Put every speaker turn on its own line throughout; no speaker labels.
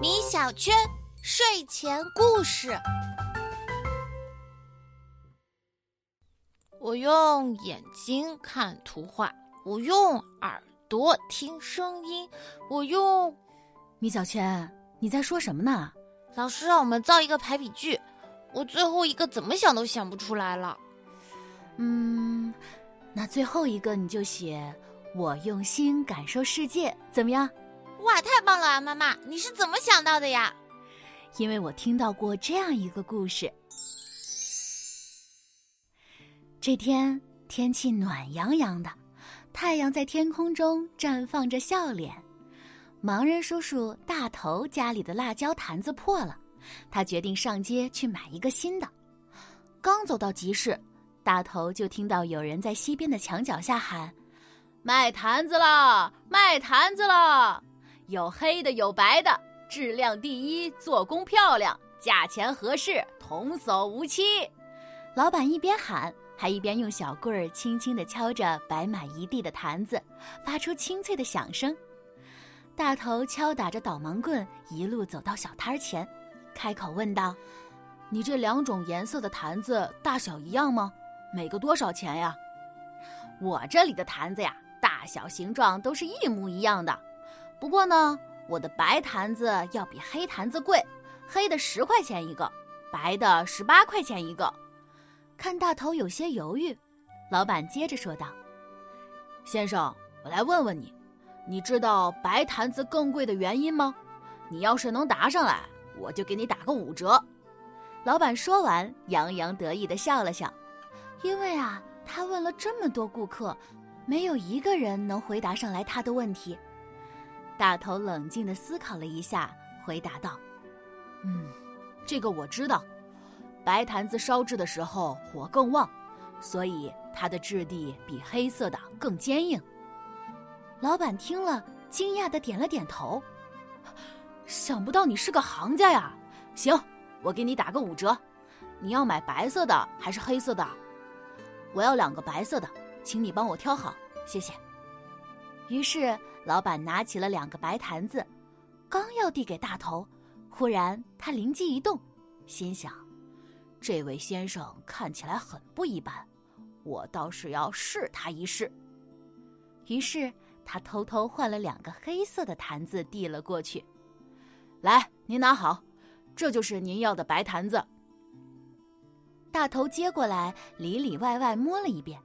米小圈睡前故事。我用眼睛看图画，我用耳朵听声音，我用……
米小圈，你在说什么呢？
老师让我们造一个排比句，我最后一个怎么想都想不出来了。
嗯，那最后一个你就写“我用心感受世界”，怎么样？
棒了啊！妈妈，你是怎么想到的呀？
因为我听到过这样一个故事。这天天气暖洋洋的，太阳在天空中绽放着笑脸。盲人叔叔大头家里的辣椒坛子破了，他决定上街去买一个新的。刚走到集市，大头就听到有人在西边的墙角下喊：“卖坛子了，卖坛子了！有黑的，有白的，质量第一，做工漂亮，价钱合适，童叟无欺。”老板一边喊，还一边用小棍儿轻轻地敲着摆满一地的坛子，发出清脆的响声。大头敲打着导盲棍，一路走到小摊前，开口问道：“你这两种颜色的坛子大小一样吗？每个多少钱呀？”“我这里的坛子呀，大小形状都是一模一样的。不过呢，我的白坛子要比黑坛子贵，黑的十块钱一个，白的十八块钱一个。”看大头有些犹豫，老板接着说道：“先生，我来问问你。”你知道白坛子更贵的原因吗？你要是能答上来，我就给你打个五折。老板说完，洋洋得意的笑了笑，因为啊，他问了这么多顾客，没有一个人能回答上来他的问题。大头冷静的思考了一下，回答道：“嗯，这个我知道，白坛子烧制的时候火更旺，所以它的质地比黑色的更坚硬。”老板听了，惊讶的点了点头。想不到你是个行家呀！行，我给你打个五折。你要买白色的还是黑色的？我要两个白色的，请你帮我挑好，谢谢。于是，老板拿起了两个白坛子，刚要递给大头，忽然他灵机一动，心想：这位先生看起来很不一般，我倒是要试他一试。于是。他偷偷换了两个黑色的坛子，递了过去。来，您拿好，这就是您要的白坛子。大头接过来，里里外外摸了一遍，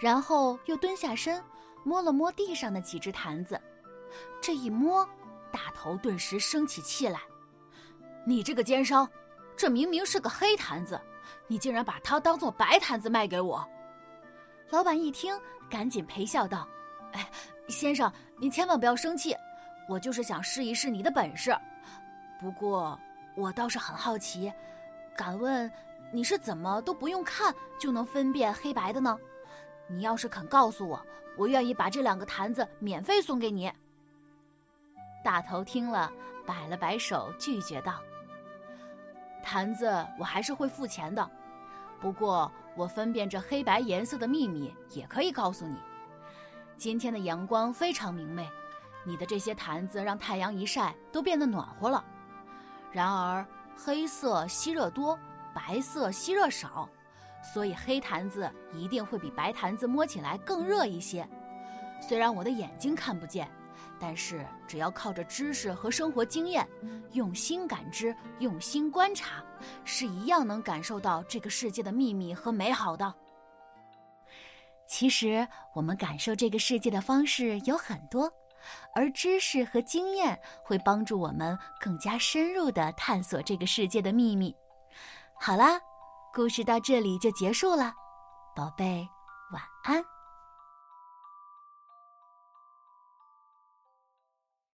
然后又蹲下身，摸了摸地上的几只坛子。这一摸，大头顿时生起气来：“你这个奸商，这明明是个黑坛子，你竟然把它当做白坛子卖给我！”老板一听，赶紧陪笑道：“哎。”先生，您千万不要生气，我就是想试一试你的本事。不过，我倒是很好奇，敢问你是怎么都不用看就能分辨黑白的呢？你要是肯告诉我，我愿意把这两个坛子免费送给你。大头听了，摆了摆手，拒绝道：“坛子我还是会付钱的，不过我分辨这黑白颜色的秘密也可以告诉你。”今天的阳光非常明媚，你的这些坛子让太阳一晒都变得暖和了。然而黑色吸热多，白色吸热少，所以黑坛子一定会比白坛子摸起来更热一些。虽然我的眼睛看不见，但是只要靠着知识和生活经验，用心感知、用心观察，是一样能感受到这个世界的秘密和美好的。其实，我们感受这个世界的方式有很多，而知识和经验会帮助我们更加深入的探索这个世界的秘密。好啦，故事到这里就结束了，宝贝，晚安。